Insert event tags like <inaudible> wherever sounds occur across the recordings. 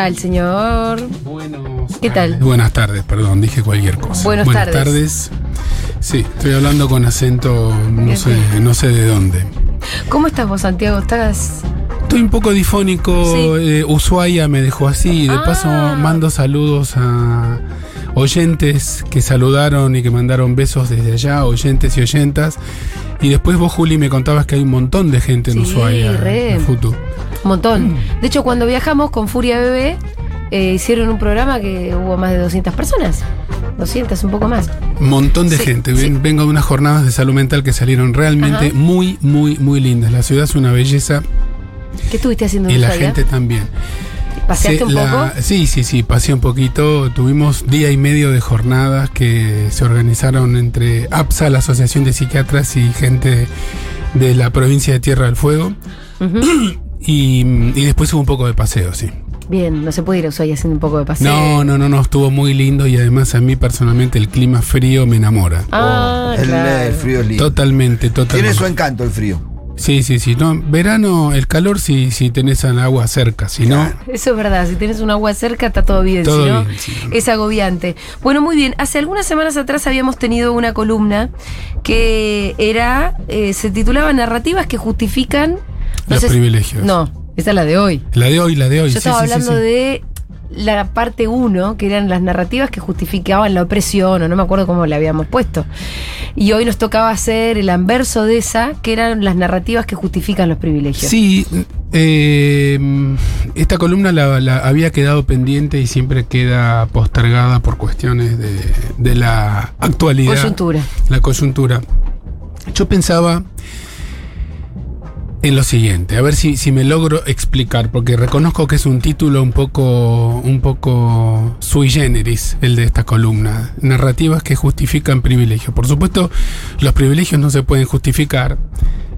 tal, señor? Buenos ¿Qué tal? Buenas tardes, perdón, dije cualquier cosa. Buenas tardes. tardes. Sí, estoy hablando con acento, no sé, no sé de dónde. ¿Cómo estás vos, Santiago? ¿Estás...? Estoy un poco difónico. Sí. eh, Ushuaia me dejó así. De Ah. paso, mando saludos a oyentes que saludaron y que mandaron besos desde allá, oyentes y oyentas. Y después vos, Juli, me contabas que hay un montón de gente en Sí, Ushuaia. re. en Futu. Un montón. De hecho, cuando viajamos con Furia Bebé, eh, hicieron un programa que hubo más de 200 personas. 200, un poco más. Montón de Sí, gente. sí. Vengo de unas jornadas de salud mental que salieron realmente Ajá. muy, muy, muy lindas. La ciudad es una belleza ¿Qué estuviste haciendo y en la gente también. ¿Paseaste un la- poco? Sí, sí, sí, pasé un poquito. Tuvimos día y medio de jornadas que se organizaron entre APSA, la Asociación de Psiquiatras, y gente de la provincia de Tierra del Fuego. <clears throat> Y, y después hubo un poco de paseo, sí. Bien, no se puede ir a Ushuaia haciendo un poco de paseo. No, no, no, no, estuvo muy lindo y además a mí personalmente el clima frío me enamora. Ah, el, claro. el frío es lindo. Totalmente, totalmente. Tiene su encanto el frío. Sí, sí, sí. No, verano, el calor si, si tenés el agua cerca, si no, Eso es verdad, si tienes un agua cerca está todo bien, Todo si no, bien, sí. es agobiante. Bueno, muy bien, hace algunas semanas atrás habíamos tenido una columna que era, eh, se titulaba Narrativas que justifican... no los sé privilegios. No, esa es la de hoy. La de hoy, la de hoy. Yo estaba sí, hablando sí. de la parte 1, que eran las narrativas que justificaban la opresión, o no me acuerdo cómo la habíamos puesto. Y hoy nos tocaba hacer el anverso de esa, que eran las narrativas que justifican los privilegios. Sí, eh, esta columna la, la había quedado pendiente y siempre queda postergada por cuestiones de, de la actualidad. Coyuntura. La coyuntura. Yo pensaba en lo siguiente, a ver si, si me logro explicar, porque reconozco que es un título un poco, un poco sui generis, el de esta columna. Narrativas que justifican privilegios. Por supuesto, los privilegios no se pueden justificar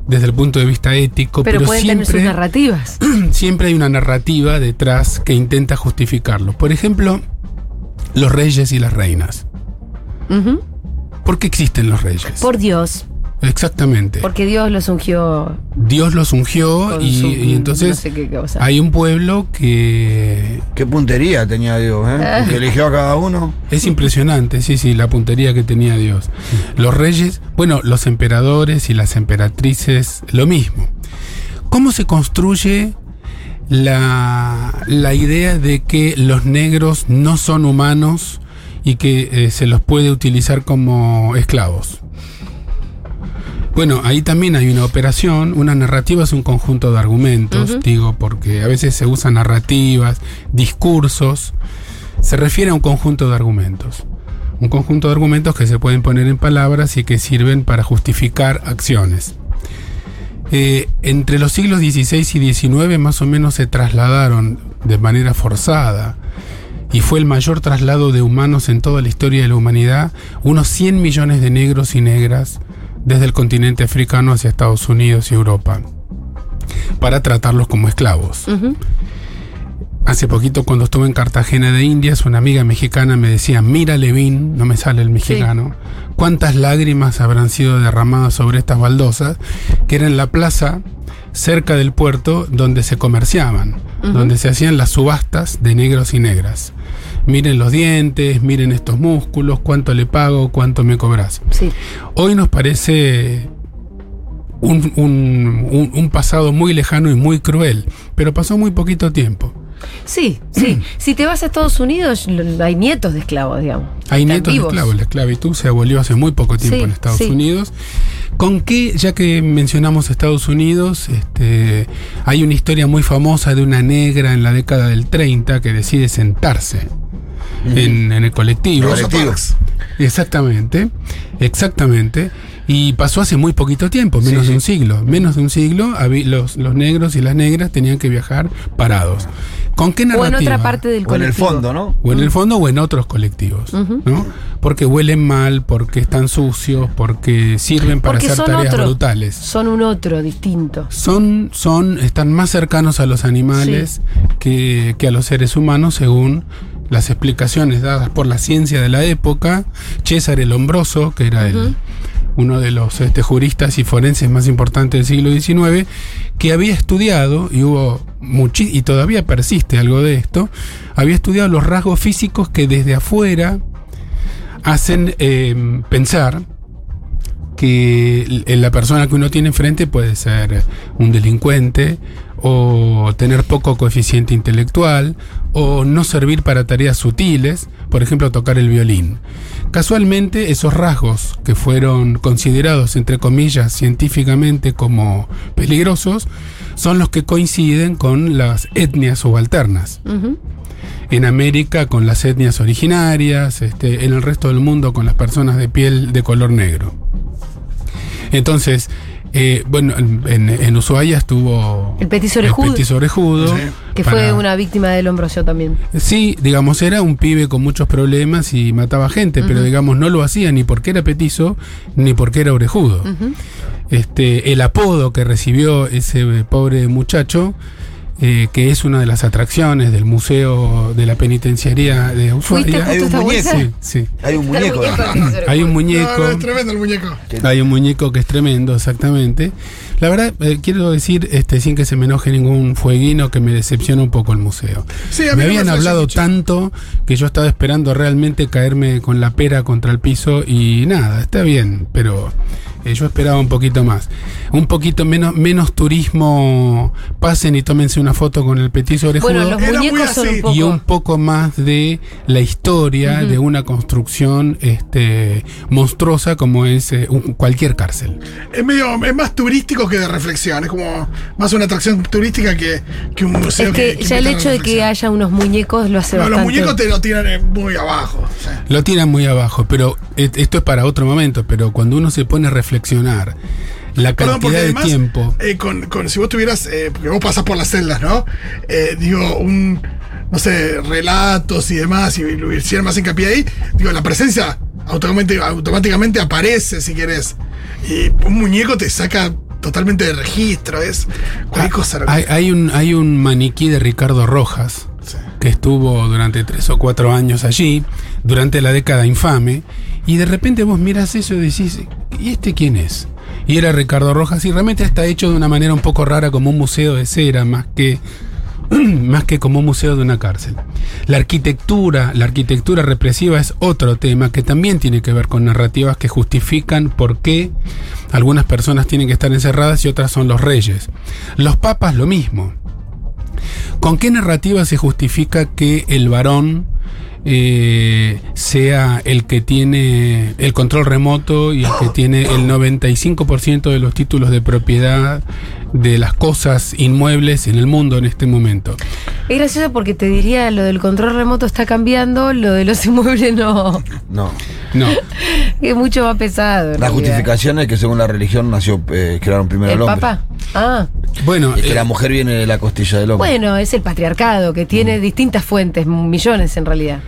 desde el punto de vista ético, pero, pero, pueden tener sus siempre, narrativas. <clears throat> siempre hay una narrativa detrás que intenta justificarlo. Por ejemplo, los reyes y las reinas. Ujú. ¿Por qué existen los reyes? Por Dios, Exactamente. porque Dios los ungió Dios los ungió y, su- y entonces no sé qué cosa. hay un pueblo que Qué puntería tenía Dios, ¿eh? Ah. Que eligió a cada uno. es impresionante, sí, sí, la puntería que tenía Dios. Los reyes, bueno, los emperadores y las emperatrices, lo mismo. ¿Cómo se construye la, la idea de que los negros no son humanos y que eh, se los puede utilizar como esclavos? Bueno, ahí también hay una operación, una narrativa es un conjunto de argumentos, digo, porque a veces se usan narrativas, discursos, se refiere a un conjunto de argumentos. Un conjunto de argumentos que se pueden poner en palabras y que sirven para justificar acciones. Eh, entre los siglos XVI y XIX más o menos se trasladaron de manera forzada y fue el mayor traslado de humanos en toda la historia de la humanidad, unos 100 millones de negros y negras desde el continente africano hacia Estados Unidos y Europa, para tratarlos como esclavos. Hace poquito cuando estuve en Cartagena de Indias, una amiga mexicana me decía, mira Levín, no me sale el mexicano, cuántas lágrimas habrán sido derramadas sobre estas baldosas, que era en la plaza cerca del puerto donde se comerciaban, donde se hacían las subastas de negros y negras. Miren los dientes, miren estos músculos, cuánto le pago, cuánto me cobras. Sí. Hoy nos parece un, un- un- un pasado muy lejano y muy cruel, pero pasó muy poquito tiempo. Sí, sí. <clears throat> si te vas a Estados Unidos, hay nietos de esclavos, digamos. Hay nietos de esclavos. La esclavitud se abolió hace muy poco tiempo Sí, en Estados sí. Unidos. ¿Con qué, ya que mencionamos Estados Unidos, este, hay una historia muy famosa de una negra en la década del 30 que decide sentarse en, en el colectivo. Exactamente, exactamente. Y pasó hace muy poquito tiempo, menos Sí, de un sí. siglo. Menos de un siglo, los, los negros y las negras tenían que viajar parados. ¿Con qué O narrativa? en otra parte del O en el colectivo. fondo, ¿no? O en el fondo o en otros colectivos. ¿no? Porque huelen mal, porque están sucios, porque sirven para Porque hacer son tareas otro. brutales. Son un otro distinto. Son, son, están más cercanos a los animales que, que a los seres humanos, según las explicaciones dadas por la ciencia de la época. César el Hombroso, que era el, uno de los este, juristas y forenses más importantes del siglo XIX, que había estudiado, y hubo y todavía persiste algo de esto, había estudiado los rasgos físicos que desde afuera hacen eh, pensar que la persona que uno tiene enfrente puede ser un delincuente o tener poco coeficiente intelectual o no servir para tareas sutiles, por ejemplo tocar el violín. Casualmente esos rasgos que fueron considerados entre comillas científicamente como peligrosos son los que coinciden con las etnias subalternas en América con las etnias originarias, este, en el resto del mundo con las personas de piel de color negro. Entonces, eh, bueno, en, en- en Ushuaia estuvo El petiso orejudo. el petiso orejudo, Sí. Que para- fue una víctima del hombrocio también. Sí, digamos, era un pibe con muchos problemas y mataba gente, pero digamos, no lo hacía ni porque era petizo, ni porque era orejudo. Este, el apodo que recibió ese eh, pobre muchacho, eh, que es una de las atracciones del Museo de la Penitenciaría de ¿Fuiste Ushuaia. Hay un? Sí, sí. Hay un muñeco. Hay un muñeco. No, no, es tremendo el muñeco. Hay un muñeco que es tremendo, exactamente. La verdad, eh, quiero decir, este, sin que se me enoje ningún fueguino, que me decepciona un poco el museo. Sí, a mí me habían hablado tanto que yo estaba esperando realmente caerme con la pera contra el piso y nada, está bien, pero eh, yo esperaba un poquito más. Un poquito menos, menos turismo, pasen y tómense una foto con el petiso orejudo. Bueno, un y un poco más de la historia de una construcción este, monstruosa como es eh, un- cualquier cárcel. Es medio, es más turístico que de reflexión. Es como más una atracción turística que, que un museo. Es que, ya el hecho de que haya unos muñecos lo hace No, los muñecos te lo tiran eh, muy abajo. Lo tiran muy abajo, pero eh, esto es para otro momento, pero cuando uno se pone a reflexionar la Perdón, porque cantidad de tiempo... eh, con, con- si vos tuvieras, eh, porque vos pasás por las celdas, ¿no? Eh, digo, un, no sé, relatos y demás, y lo hicieran más hincapié ahí, digo, la presencia automáticamente, automáticamente aparece, si querés. Y un muñeco te saca totalmente de registro, es cualquier cosa. Ah, Hay, hay un, hay un maniquí de Ricardo Rojas Sí. que estuvo durante tres o cuatro años allí, durante la década infame, y de repente vos miras eso y decís, ¿y este quién es? Y era Ricardo Rojas, y realmente está hecho de una manera un poco rara como un museo de cera, más que <clears throat> más que como un museo de una cárcel. La arquitectura, la arquitectura represiva es otro tema que también tiene que ver con narrativas que justifican por qué algunas personas tienen que estar encerradas y otras son los reyes. Los papas lo mismo. ¿Con qué narrativa se justifica que el varón eh, sea el que tiene el control remoto y el que tiene el 95% de los títulos de propiedad de las cosas inmuebles en el mundo en este momento? Es gracioso porque te diría lo del control remoto está cambiando, lo de los <laughs> inmuebles no. No. No. <laughs> Es mucho más pesado. La realidad. justificación es que según la religión nació, eh, crearon primero ¿El el hombre. papa? Ah, Bueno, Y es que eh, la mujer viene de la costilla del hombre. bueno, es el patriarcado que tiene Mm. distintas fuentes, millones en realidad.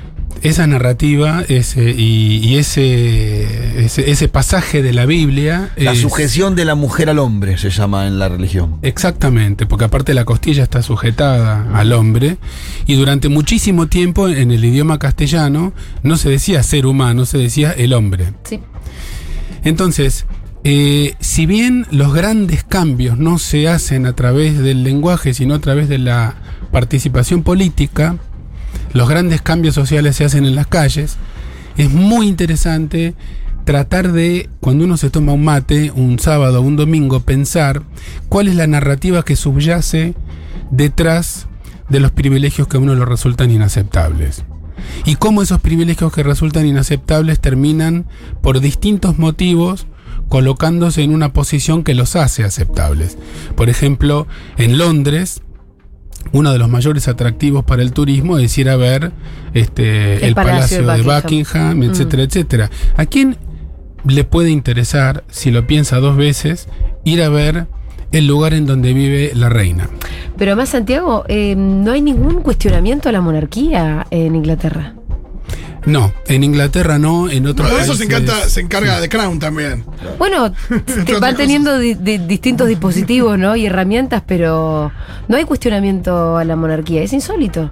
Esa narrativa ese, y, y ese, ese ese pasaje de la Biblia la es- sujeción de la mujer al hombre se llama en la religión. Exactamente, porque aparte la costilla está sujetada al hombre y durante muchísimo tiempo en el idioma castellano no se decía ser humano, se decía el hombre. Sí. Entonces, eh, si bien los grandes cambios no se hacen a través del lenguaje, sino a través de la participación política, los grandes cambios sociales se hacen en las calles, es muy interesante tratar de, cuando uno se toma un mate, un sábado o un domingo, pensar cuál es la narrativa que subyace detrás de los privilegios que a uno le resultan inaceptables. Y cómo esos privilegios que resultan inaceptables terminan por distintos motivos colocándose en una posición que los hace aceptables. Por ejemplo, en Londres, uno de los mayores atractivos para el turismo es ir a ver este, El el, Palacio Palacio, de Buckingham. Buckingham, Mm. etcétera, etcétera. ¿A quién le puede interesar, si lo piensa dos veces, ir a ver el lugar en donde vive la reina? Pero además, Santiago, eh, no hay ningún cuestionamiento a la monarquía en Inglaterra. No, en Inglaterra no, en otros de eso se, países- encanta, se encarga de Crown también. Bueno, <laughs> te van teniendo di- di- distintos dispositivos ¿no? y herramientas, pero no hay cuestionamiento a la monarquía, es insólito.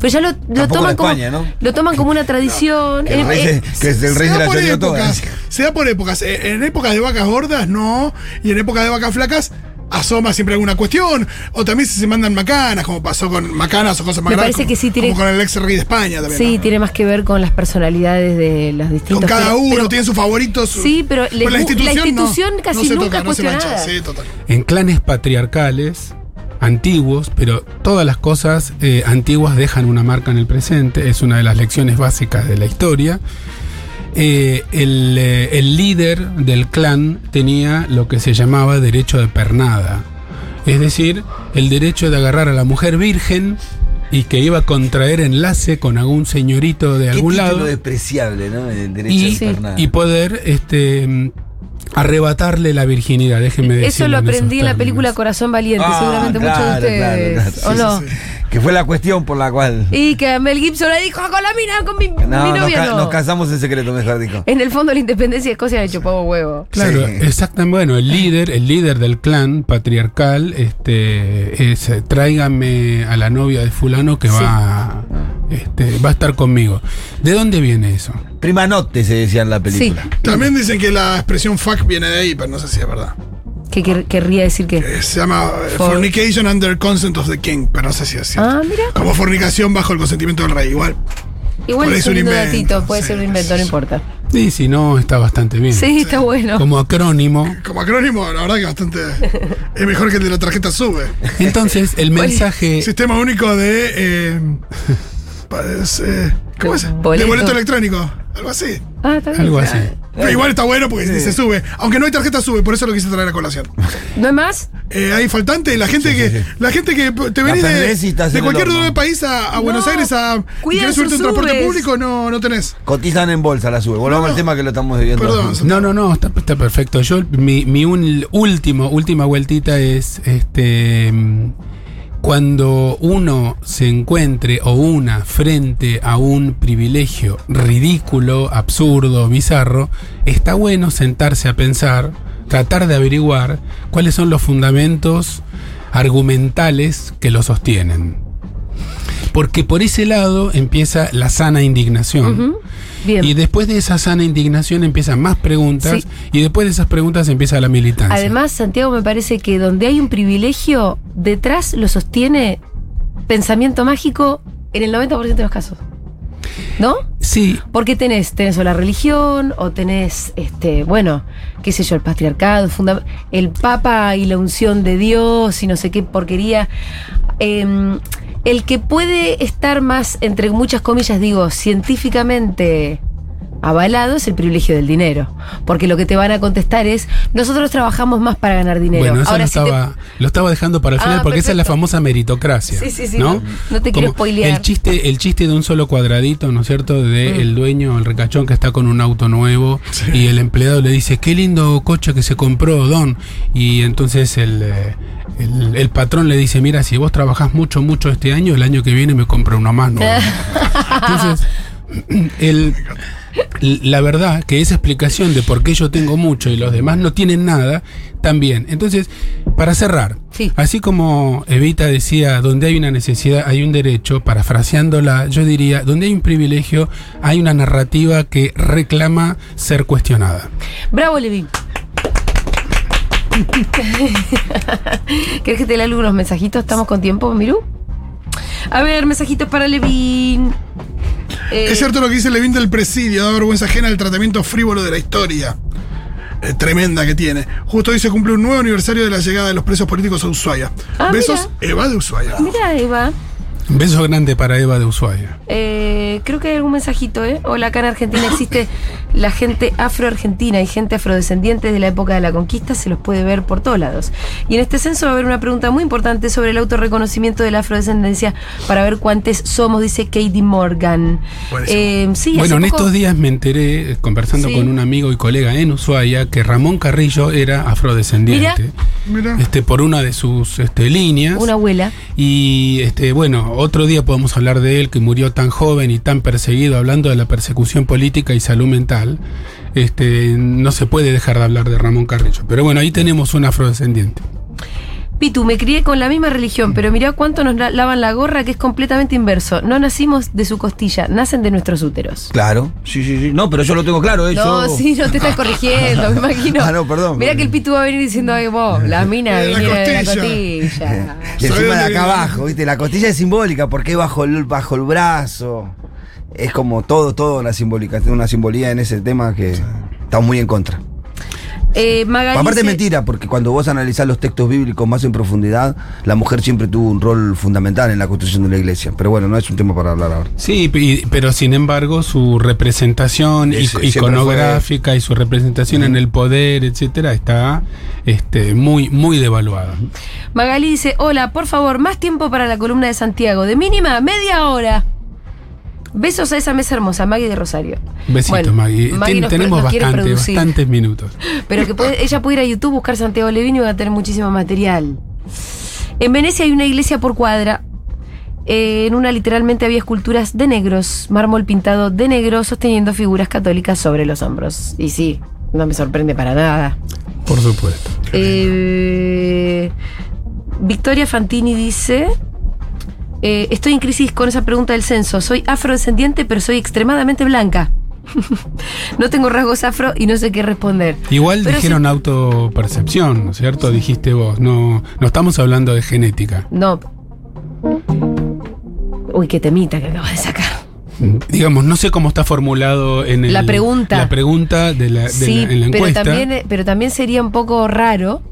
Pero ya lo, toman como lo toman como una tradición. Que el Eh, rey, eh, se- que el rey Se se da la por épocas, se da por épocas. Eh, En épocas de vacas gordas, no. Y en épocas de vacas flacas, asoma siempre alguna cuestión. O también si se mandan macanas, como pasó con macanas o cosas más Me grandes, parece como- que sí tiene- Como con el ex rey de España también. Sí, ¿no? tiene más que ver con las personalidades de los distintos. Con cada uno pero- tiene sus favoritos. su- Sí, pero le- la institución no, casi no se nunca toca, no se mancha. cuestionada. Sí, total. En clanes patriarcales antiguos, pero todas las cosas eh, antiguas dejan una marca en el presente, es una de las lecciones básicas de la historia. Eh, el, eh, el líder del clan tenía lo que se llamaba derecho de pernada, es decir, el derecho de agarrar a la mujer virgen y que iba a contraer enlace con algún señorito de Qué algún título lado despreciable, ¿no? El derecho y, de pernada. y poder este, arrebatarle la virginidad, déjenme decirlo. Eso lo aprendí en la película. Corazón Valiente, Ah, seguramente claro, muchos de claro, ustedes. claro. ¿O Sí, no? sí, sí. Que fue la cuestión por la cual. Y que Mel Gibson le dijo con la mina, con mi, mi No, nos, novia ca- no. nos casamos en secreto, mejor dicho. En el fondo la independencia de Escocia le chupaba huevo. Claro, Sí. exactamente. Bueno, el líder, el líder del clan patriarcal, este, es eh, tráigame a la novia de fulano que Sí. va, este, va a estar conmigo. ¿De dónde viene eso? Prima notte se decía en la película. También dicen que la expresión fuck viene de ahí, pero no sé si es verdad. ¿Qué quer- querría decir que? Eh, Se llama eh, For- fornication under consent of the king, pero no sé si es cierto. Ah, mira. Como fornicación bajo el consentimiento del rey, igual. Igual es un invento, datito, puede sí, ser un invento, no importa. Sí, si no, está bastante bien. Sí, está bueno. Como acrónimo. Como acrónimo, la verdad que bastante. es mejor que el de la tarjeta sube. Entonces, el mensaje. Sistema único de. eh, <laughs> eh, ¿Cómo es? Boleto. De boleto electrónico. Algo así. Ah, está bien. Algo así. Pero igual está bueno porque se sube. Aunque no hay tarjeta sube, por eso lo quise traer a colación. ¿No es más? Eh, hay faltante, la gente Sí, que sí, sí. la gente que te venís de, de cualquier lugar del país a, a No, Buenos Aires a querés subirte en transporte público, no, no tenés. Cotizan en bolsa la sube. Volvamos No, al tema que lo estamos viviendo. Perdón. No, no, no, está, está perfecto. Yo, mi, mi un- último, última vueltita es este cuando uno se encuentre o una frente a un privilegio ridículo, absurdo, bizarro, está bueno sentarse a pensar, tratar de averiguar cuáles son los fundamentos argumentales que lo sostienen. Porque por ese lado empieza la sana indignación. Bien. Y después de esa sana indignación empiezan más preguntas Sí. y después de esas preguntas empieza la militancia. Además, Santiago, me parece que donde hay un privilegio, detrás lo sostiene pensamiento mágico en el 90% de los casos. ¿No? sí, Porque tenés, tenés o la religión, o tenés, este, bueno, qué sé yo, el patriarcado, el papa y la unción de Dios y no sé qué porquería. Em, el que puede estar más, entre muchas comillas, digo, científicamente avalado es el privilegio del dinero. Porque lo que te van a contestar es, nosotros trabajamos más para ganar dinero. bueno, eso Ahora, lo, si te- estaba, lo estaba dejando para el Ah, final porque esa es la famosa meritocracia. Sí, sí, sí, ¿no? no- no te quiero Como spoilear. El chiste, el chiste de un solo cuadradito, ¿no es cierto? De Mm. el dueño, el ricachón que está con un auto nuevo y el empleado le dice, qué lindo coche que se compró, Don. Y entonces el, eh, el, el patrón le dice, mira, si vos trabajás mucho, mucho este año, el año que viene me compro uno más nuevo. <laughs> Entonces, el, la verdad que esa explicación de por qué yo tengo mucho y los demás no tienen nada, también. Entonces, para cerrar, Sí. así como Evita decía, donde hay una necesidad hay un derecho, parafraseándola, yo diría, donde hay un privilegio hay una narrativa que reclama ser cuestionada. Bravo, Levín. ¿Querés que te lea algunos mensajitos? ¿Estamos con tiempo, Mirú? A ver, mensajitos para Levín. Eh, Es cierto lo que dice Levin del presidio, da vergüenza ajena al tratamiento frívolo de la historia. Eh, tremenda que tiene. Justo hoy se cumple un nuevo aniversario de la llegada de los presos políticos a Ushuaia. Ah, Besos, Eva de Ushuaia. Mira, Eva. Un beso grande para Eva de Ushuaia. Eh, creo que hay algún mensajito, ¿eh? Hola, acá en Argentina existe la gente afroargentina y gente afrodescendiente de la época de la conquista, se los puede ver por todos lados. Y en este censo va a haber una pregunta muy importante sobre el autorreconocimiento de la afrodescendencia para ver cuántos somos, dice Katie Morgan. Eh, sí, bueno, en poco- estos días me enteré, eh, conversando Sí. con un amigo y colega en Ushuaia, que Ramón Carrillo era afrodescendiente. Mira. Este, por una de sus este, líneas. Una abuela. Y este, bueno, otro día podemos hablar de él que murió tan joven y tan perseguido, hablando de la persecución política y salud mental. Este, no se puede dejar de hablar de Ramón Carrillo. Pero bueno, ahí tenemos un afrodescendiente. Pitu, me crié con la misma religión, pero mirá cuánto nos la- lavan la gorra que es completamente inverso. No nacimos de su costilla, nacen de nuestros úteros. Claro, sí, sí, sí. No, pero yo lo tengo claro, ¿eh? No, yo... sí, no te estás corrigiendo, me imagino. <laughs> Ah, no, perdón. Mirá que el Pitu va a venir diciendo, ay, vos, la <laughs> mina De la viene de la costilla". costilla. <laughs> Y encima ¿Sabe de acá abajo, ¿viste? La costilla es simbólica porque es bajo el, bajo el brazo. Es como todo, todo una simbólica. Tiene una simbolía en ese tema que estamos muy en contra. Eh, Magali Aparte es mentira, porque cuando vos analizás los textos bíblicos más en profundidad, la mujer siempre tuvo un rol fundamental en la construcción de la iglesia. Pero bueno, no es un tema para hablar ahora. Sí, y- pero sin embargo su representación siempre iconográfica y su representación en el poder, etcétera, está este, muy, muy devaluada. Magali dice, hola, por favor, más tiempo para la columna de Santiago, de mínima media hora. Besos a esa mesa hermosa, Maggie de Rosario. Besitos, Bueno, Maggie. Maggie Ten- nos- tenemos nos bastante, bastantes minutos. <laughs> Pero que puede- ella puede ir a YouTube, buscar Santiago Levino y va a tener muchísimo material. En Venecia hay una iglesia por cuadra. Eh, en una literalmente había esculturas de negros, mármol pintado de negro, sosteniendo figuras católicas sobre los hombros. Y sí, no me sorprende para nada. Por supuesto. Eh, Victoria Fantini dice: eh, Estoy en crisis con esa pregunta del censo. Soy afrodescendiente, pero soy extremadamente blanca. <laughs> no tengo rasgos afro y no sé qué responder. Igual Pero dijeron autopercepción, ¿no es cierto? Dijiste vos. No, no estamos hablando de genética. No. Uy, qué temita que acabas de sacar. Digamos, no sé cómo está formulado en el- La pregunta. La pregunta de la, de sí, la- en la pero también, eh, pero también sería un poco raro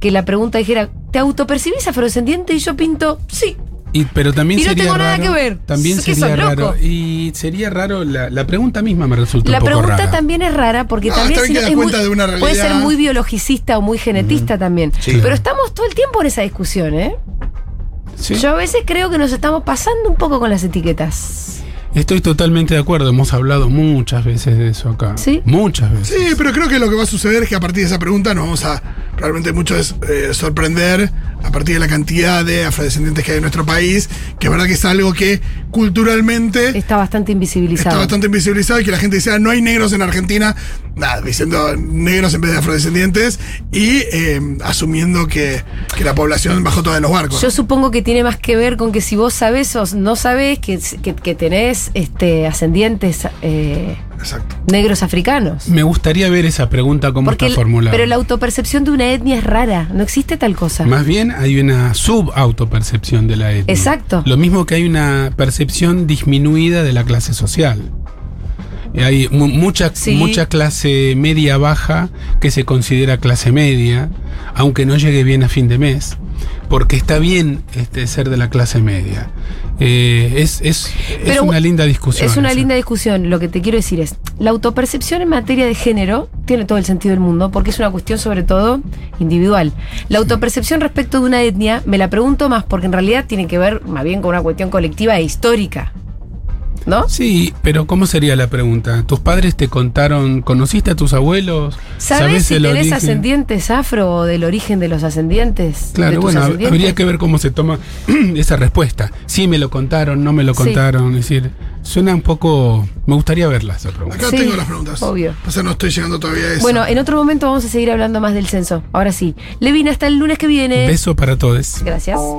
que la pregunta dijera: ¿Te autopercibís afrodescendiente? Y yo pinto, sí. Y, pero también Y no sería tengo nada raro- que ver. También sería loco. raro. Y sería raro, la, la pregunta misma me resulta La un poco pregunta rara. también es rara porque No, también está bien si que no- da es cuenta muy- de una puede ser muy biologicista o muy genetista también. Sí. Pero estamos todo el tiempo en esa discusión, ¿eh? Sí. Yo a veces creo que nos estamos pasando un poco con las etiquetas. Estoy totalmente de acuerdo. Hemos hablado muchas veces de eso acá. ¿Sí? Muchas veces. Sí, pero creo que lo que va a suceder es que a partir de esa pregunta nos vamos a realmente mucho es, eh, sorprender a partir de la cantidad de afrodescendientes que hay en nuestro país, que es verdad que es algo que culturalmente Está bastante está invisibilizado. bastante invisibilizado y que la gente dice, "Ah, no hay negros en Argentina, nada, diciendo negros en vez de afrodescendientes y eh, asumiendo que, que la población bajó toda de los barcos. Yo supongo que tiene más que ver con que si vos sabés o no sabés que, que, que tenés este, ascendientes eh, Exacto. negros africanos. Me gustaría ver esa pregunta cómo Porque está el- formulada. pero la autopercepción de una etnia es rara, no existe tal cosa. Más bien hay una subautopercepción de la etnia. Exacto. Lo mismo que hay una percepción disminuida de la clase social. Hay mu- mucha, Sí. mucha clase media baja que se considera clase media, aunque no llegue bien a fin de mes, porque está bien este, ser de la clase media. Eh, es es, es una linda discusión. Es una linda discusión. Lo que te quiero decir es, la autopercepción en materia de género tiene todo el sentido del mundo porque es una cuestión sobre todo individual. La autopercepción respecto de una etnia me la pregunto más porque en realidad tiene que ver más bien con una cuestión colectiva e histórica. ¿No? Sí, pero ¿cómo sería la pregunta? ¿Tus padres te contaron, conociste a tus abuelos? ¿Sabes si el tenés origen? ascendientes afro o del origen de los ascendientes? Claro, bueno, ascendientes? habría que ver cómo se toma <clears throat> esa respuesta. Sí, me lo contaron, no me lo Sí. contaron. Es decir, suena un poco. Me gustaría verla esa pregunta. Acá Sí, tengo las preguntas. obvio. O sea, no estoy llegando todavía a eso. Bueno, en otro momento vamos a seguir hablando más del censo. Ahora sí. Levina, hasta el lunes que viene. Beso para todos. Gracias.